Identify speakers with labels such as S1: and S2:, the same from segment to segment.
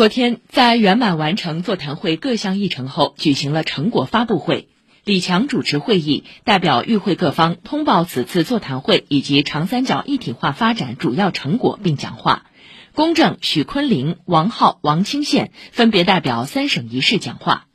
S1: 昨天，在圆满完成座谈会各项议程后，举行了成果发布会。李强主持会议，代表与会各方通报此次座谈会以及长三角一体化发展主要成果，并讲话。公正、许昆凌、王浩、王清宪分别代表三省一市讲话。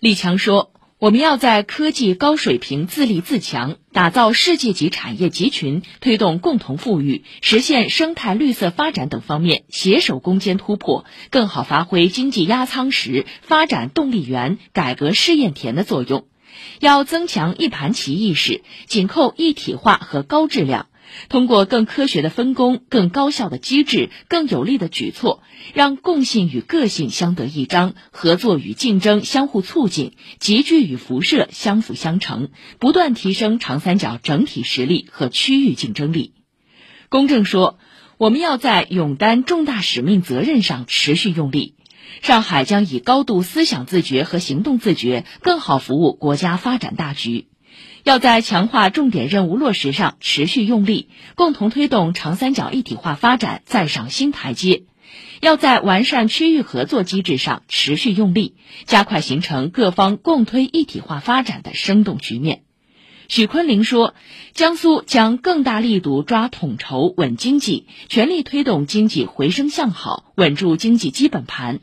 S1: 李强说。我们要在科技高水平自立自强，打造世界级产业集群，推动共同富裕，实现生态绿色发展等方面携手攻坚突破，更好发挥经济压舱石、发展动力源、改革试验田的作用。要增强一盘棋意识，紧扣一体化和高质量。通过更科学的分工、更高效的机制、更有力的举措，让共性与个性相得益彰，合作与竞争相互促进，集聚与辐射相辅相成，不断提升长三角整体实力和区域竞争力。公正说，我们要在勇担重大使命责任上持续用力。上海将以高度思想自觉和行动自觉，更好服务国家发展大局。要在强化重点任务落实上持续用力，共同推动长三角一体化发展再上新台阶；要在完善区域合作机制上持续用力，加快形成各方共推一体化发展的生动局面。许昆林说，江苏将更大力度抓统筹稳经济，全力推动经济回升向好，稳住经济基本盘；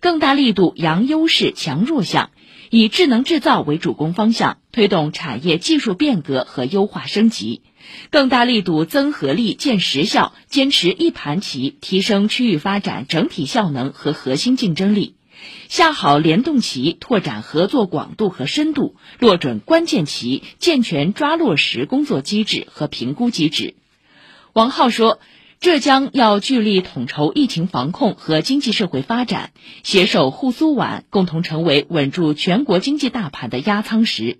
S1: 更大力度扬优势强弱项。以智能制造为主攻方向，推动产业技术变革和优化升级，更大力度增合力、见实效，坚持一盘棋，提升区域发展整体效能和核心竞争力，下好联动棋，拓展合作广度和深度，落准关键棋，健全抓落实工作机制和评估机制。王浩说。浙江要聚力统筹疫情防控和经济社会发展，携手沪苏皖，共同成为稳住全国经济大盘的压舱石；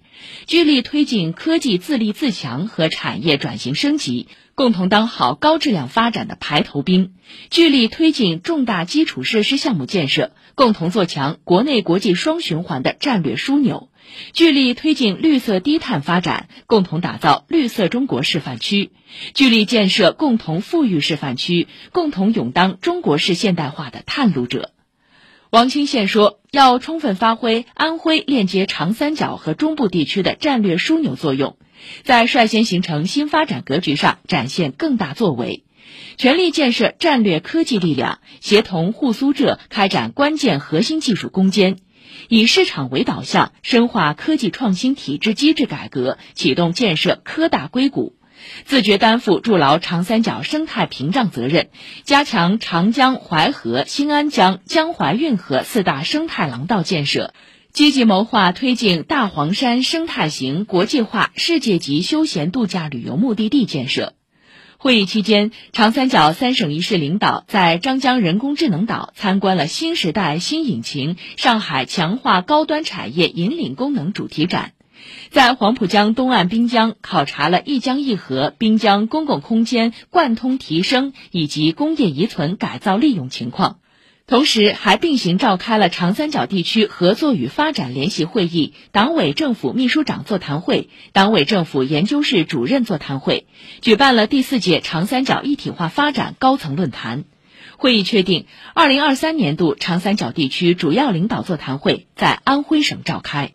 S1: 聚力推进科技自立自强和产业转型升级，共同当好高质量发展的排头兵；聚力推进重大基础设施项目建设，共同做强国内国际双循环的战略枢纽。聚力推进绿色低碳发展，共同打造绿色中国示范区；聚力建设共同富裕示范区，共同勇当中国式现代化的探路者。王清宪说，要充分发挥安徽链接长三角和中部地区的战略枢纽作用，在率先形成新发展格局上展现更大作为，全力建设战略科技力量，协同沪苏浙开展关键核心技术攻坚。以市场为导向，深化科技创新体制机制改革，启动建设科大硅谷，自觉担负筑牢长三角生态屏障责任，加强长江、淮河、新安江、江淮运河四大生态廊道建设，积极谋划推进大黄山生态型国际化世界级休闲度假旅游目的地建设。会议期间，长三角三省一市领导在张江人工智能岛参观了“新时代新引擎：上海强化高端产业引领功能”主题展，在黄浦江东岸滨江考察了一江一河滨江公共空间贯通提升以及工业遗存改造利用情况。同时，还并行召开了长三角地区合作与发展联席会议、党委政府秘书长座谈会、党委政府研究室主任座谈会，举办了第四届长三角一体化发展高层论坛。会议确定，二零二三年度长三角地区主要领导座谈会在安徽省召开。